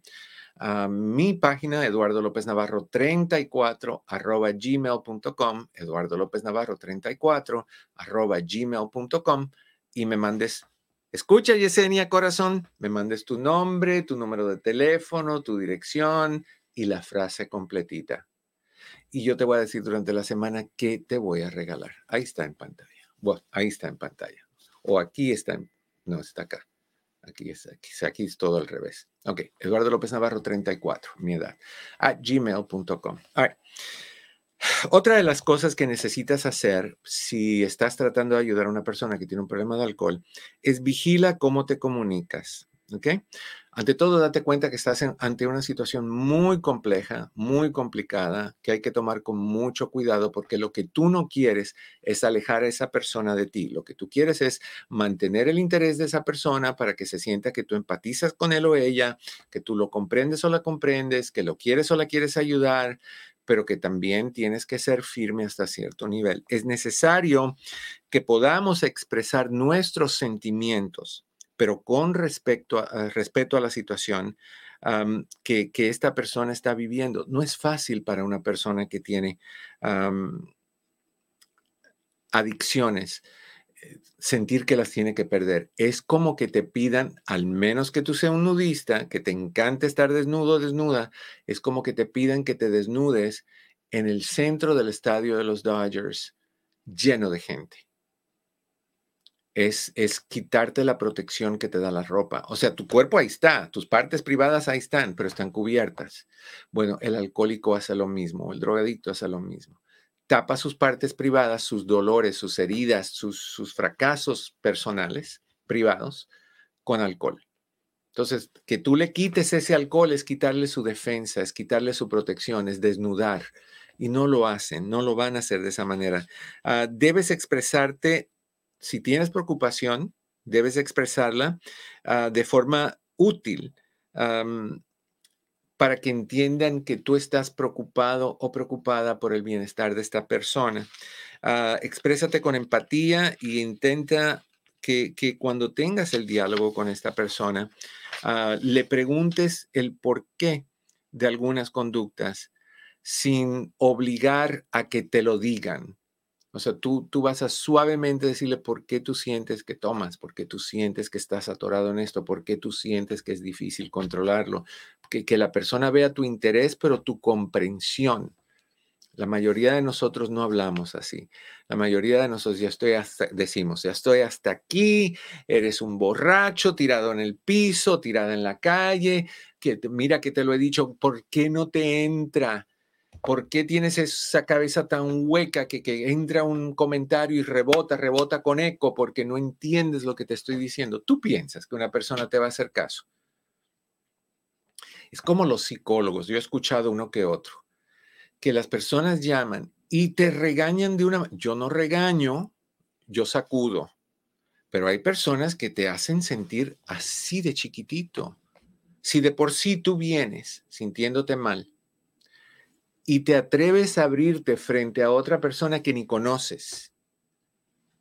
mi página, Eduardo López Navarro 34 arroba gmail.com, Eduardo López Navarro 34 arroba gmail.com y me mandes, escucha Yesenia Corazón, me mandes tu nombre, tu número de teléfono, tu dirección y la frase completita. Y yo te voy a decir durante la semana qué te voy a regalar. Ahí está en pantalla. Bueno, ahí está en pantalla. O aquí está no, está acá. Aquí es, aquí, aquí es todo al revés. Ok, Eduardo López Navarro, 34, mi edad, a gmail.com. Otra de las cosas que necesitas hacer si estás tratando de ayudar a una persona que tiene un problema de alcohol es vigila cómo te comunicas. ¿ok? Ante todo, date cuenta que estás ante una situación muy compleja, muy complicada, que hay que tomar con mucho cuidado porque lo que tú no quieres es alejar a esa persona de ti. Lo que tú quieres es mantener el interés de esa persona para que se sienta que tú empatizas con él o ella, que tú lo comprendes o la comprendes, que lo quieres o la quieres ayudar, pero que también tienes que ser firme hasta cierto nivel. Es necesario que podamos expresar nuestros sentimientos pero con respecto a, respeto a la situación que, esta persona está viviendo. No es fácil para una persona que tiene adicciones eh, sentir que las tiene que perder. Es como que te pidan, al menos que tú seas un nudista, que te encante estar desnudo o desnuda, es como que te pidan que te desnudes en el centro del estadio de los Dodgers, lleno de gente es, quitarte la protección que te da la ropa. O sea, tu cuerpo ahí está, tus partes privadas ahí están, pero están cubiertas. Bueno, el alcohólico hace lo mismo, el drogadicto hace lo mismo. Tapa sus partes privadas, sus dolores, sus heridas, sus, sus fracasos personales, privados, con alcohol. Entonces, que tú le quites ese alcohol es quitarle su defensa, es quitarle su protección, es desnudar. Y no lo hacen, no lo van a hacer de esa manera. Ah, debes expresarte si tienes preocupación, debes expresarla ah, de forma útil para que entiendan que tú estás preocupado o preocupada por el bienestar de esta persona. Uh, exprésate con empatía e intenta que, cuando tengas el diálogo con esta persona, ah, le preguntes el por qué de algunas conductas sin obligar a que te lo digan. O sea, tú, tú vas a suavemente decirle por qué tú sientes que tomas, por qué tú sientes que estás atorado en esto, por qué tú sientes que es difícil controlarlo, que, que la persona vea tu interés, pero tu comprensión. La mayoría de nosotros no hablamos así. La mayoría de nosotros ya estoy decimos, ya estoy hasta aquí, eres un borracho tirado en el piso, tirado en la calle, que mira que te lo he dicho, ¿por qué no te entra? ¿Por qué tienes esa cabeza tan hueca que, entra un comentario y rebota, rebota con eco porque no entiendes lo que te estoy diciendo? Tú piensas que una persona te va a hacer caso. Es como los psicólogos, yo he escuchado uno que otro, que las personas llaman y te regañan de una... Yo no regaño, yo sacudo, pero hay personas que te hacen sentir así de chiquitito. Si de por sí tú vienes sintiéndote mal, y te atreves a abrirte frente a otra persona que ni conoces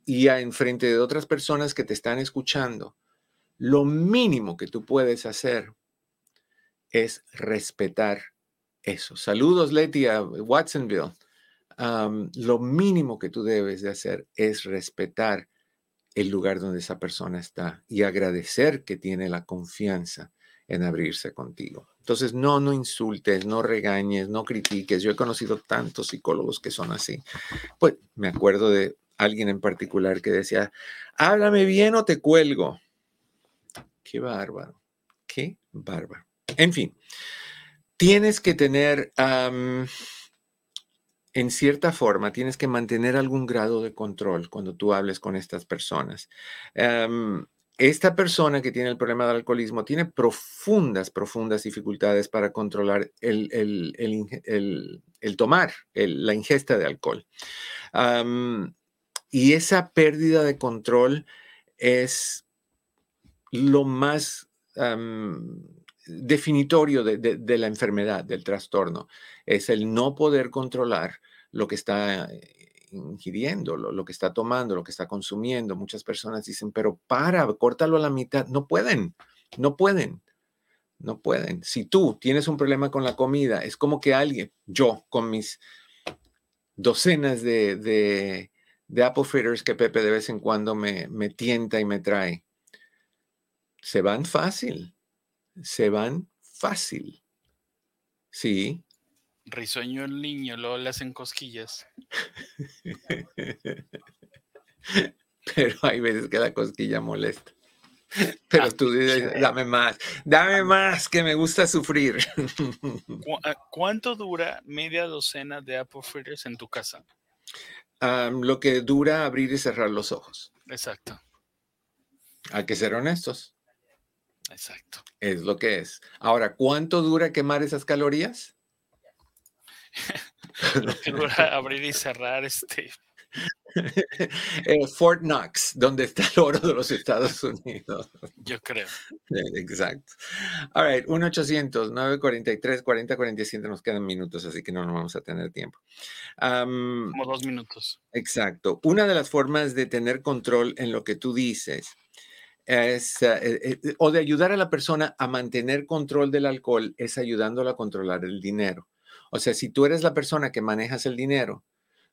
y a enfrente de otras personas que te están escuchando, lo mínimo que tú puedes hacer es respetar eso. Saludos, Leti, a Watsonville. lo mínimo que tú debes de hacer es respetar el lugar donde esa persona está y agradecer que tiene la confianza en abrirse contigo. Entonces, no, no insultes, no regañes, no critiques. Yo he conocido tantos psicólogos que son así. Pues me acuerdo de alguien en particular que decía, háblame bien o te cuelgo. Qué bárbaro, qué bárbaro. En fin, tienes que tener, en cierta forma, tienes que mantener algún grado de control cuando tú hables con estas personas esta persona que tiene el problema del alcoholismo tiene profundas, profundas dificultades para controlar el, tomar, la ingesta de alcohol. y esa pérdida de control es lo más definitorio de, la enfermedad, del trastorno. Es el no poder controlar lo que está ingiriendo, lo, que está tomando, lo que está consumiendo. Muchas personas dicen, pero para, córtalo a la mitad. No pueden, no pueden, no pueden. Si tú tienes un problema con la comida, es como que alguien, yo con mis docenas de, de, apple fritters que Pepe de vez en cuando me, me tienta y me trae, se van fácil, se van fácil. Sí, Risueño el niño, luego le hacen cosquillas. Pero hay veces que la cosquilla molesta. Pero tú dices, dame más, dame más, que me gusta sufrir. Ah, ¿Cuánto dura media docena de apple fritters en tu casa? lo que dura abrir y cerrar los ojos. Exacto. Hay que ser honestos. Exacto. Es lo que es. Ahora, ¿cuánto dura quemar esas calorías? Lo que dura abrir y cerrar este. Eh, Fort Knox, donde está el oro de los Estados Unidos. Yo creo. Exacto. All right, 1-800-943-4047. Nos quedan minutos, así que no nos vamos a tener tiempo. Como dos minutos. Exacto. Una de las formas de tener control en lo que tú dices es, eh, eh, o de ayudar a la persona a mantener control del alcohol es ayudándola a controlar el dinero. O sea, si tú eres la persona que manejas el dinero,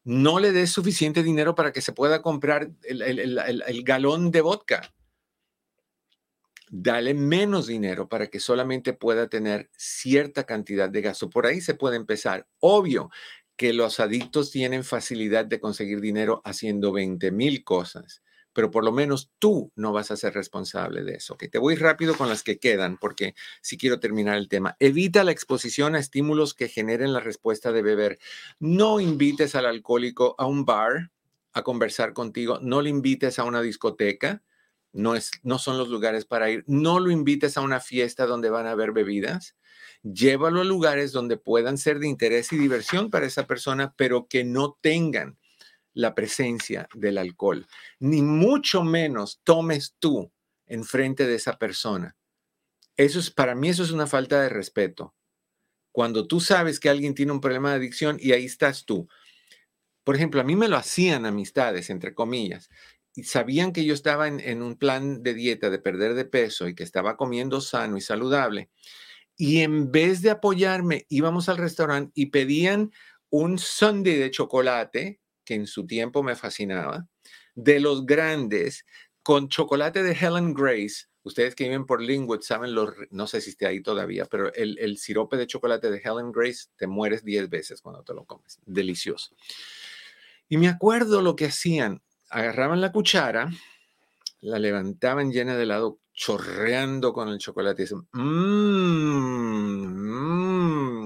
no le des suficiente dinero para que se pueda comprar el, galón de vodka. Dale menos dinero para que solamente pueda tener cierta cantidad de gasto. Por ahí se puede empezar. Obvio que los adictos tienen facilidad de conseguir dinero haciendo 20 mil cosas pero por lo menos tú no vas a ser responsable de eso. Que te voy rápido con las que quedan, porque si quiero terminar el tema. Evita la exposición a estímulos que generen la respuesta de beber. No invites al alcohólico a un bar a conversar contigo. No le invites a una discoteca. No, es, no son los lugares para ir. No lo invites a una fiesta donde van a haber bebidas. Llévalo a lugares donde puedan ser de interés y diversión para esa persona, pero que no tengan la presencia del alcohol, ni mucho menos tomes tú enfrente de esa persona. Eso es, para mí eso es una falta de respeto. Cuando tú sabes que alguien tiene un problema de adicción y ahí estás tú. Por ejemplo, a mí me lo hacían amistades, entre comillas, y sabían que yo estaba en, un plan de dieta de perder de peso y que estaba comiendo sano y saludable. Y en vez de apoyarme, íbamos al restaurante y pedían un sundae de chocolate que en su tiempo me fascinaba, de los grandes, con chocolate de Helen Grace. Ustedes que viven por Linwood saben, los, no sé si esté ahí todavía, pero el, sirope de chocolate de Helen Grace te mueres 10 veces cuando te lo comes. Delicioso. Y me acuerdo lo que hacían. Agarraban la cuchara, la levantaban llena de helado, chorreando con el chocolate y dicen, mmm,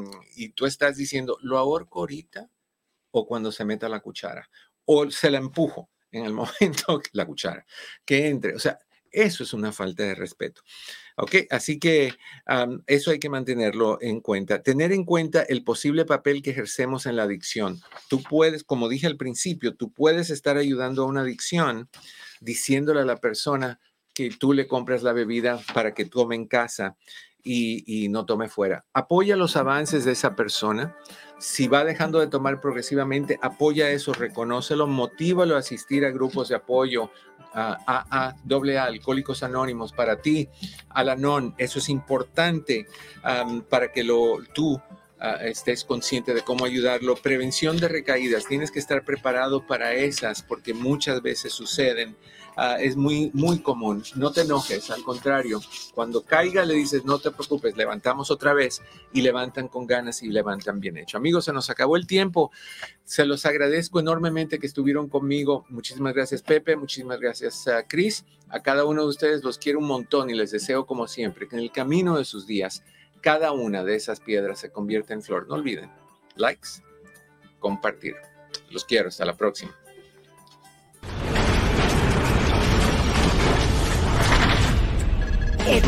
mmm. Y tú estás diciendo, ¿lo ahorco ahorita? O cuando se meta la cuchara, o se la empujo en el momento la cuchara, que entre. O sea, eso es una falta de respeto. ¿Ok? Así que eso hay que mantenerlo en cuenta. Tener en cuenta el posible papel que ejercemos en la adicción. Tú puedes, como dije al principio, tú puedes estar ayudando a una adicción diciéndole a la persona que tú le compras la bebida para que tome en casa y, no tome fuera. Apoya los avances de esa persona si va dejando de tomar progresivamente, apoya eso, reconócelo, motívalo a asistir a grupos de apoyo, a AA, AA, Alcohólicos Anónimos, para ti, Alanon, eso es importante para que lo, tú estés consciente de cómo ayudarlo. Prevención de recaídas, tienes que estar preparado para esas porque muchas veces suceden. Ah, es muy, muy común. No te enojes, al contrario, cuando caiga le dices, no te preocupes, levantamos otra vez y levantan con ganas y levantan bien hecho. Amigos, se nos acabó el tiempo. Se los agradezco enormemente que estuvieron conmigo. Muchísimas gracias, Pepe. Muchísimas gracias, a Cris. A cada uno de ustedes los quiero un montón y les deseo, como siempre, que en el camino de sus días, cada una de esas piedras se convierta en flor. No olviden, likes, compartir. Los quiero. Hasta la próxima. It